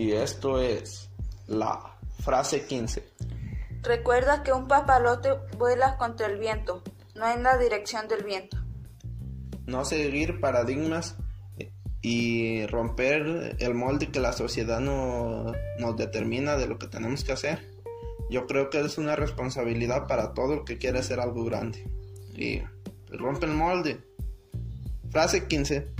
Y esto es la frase 15. Recuerda que un papalote vuela contra el viento, no en la dirección del viento. No seguir paradigmas y romper el molde que la sociedad no, nos determina de lo que tenemos que hacer. Yo creo que es una responsabilidad para todo el que quiere hacer algo grande. Y rompe el molde. Frase 15.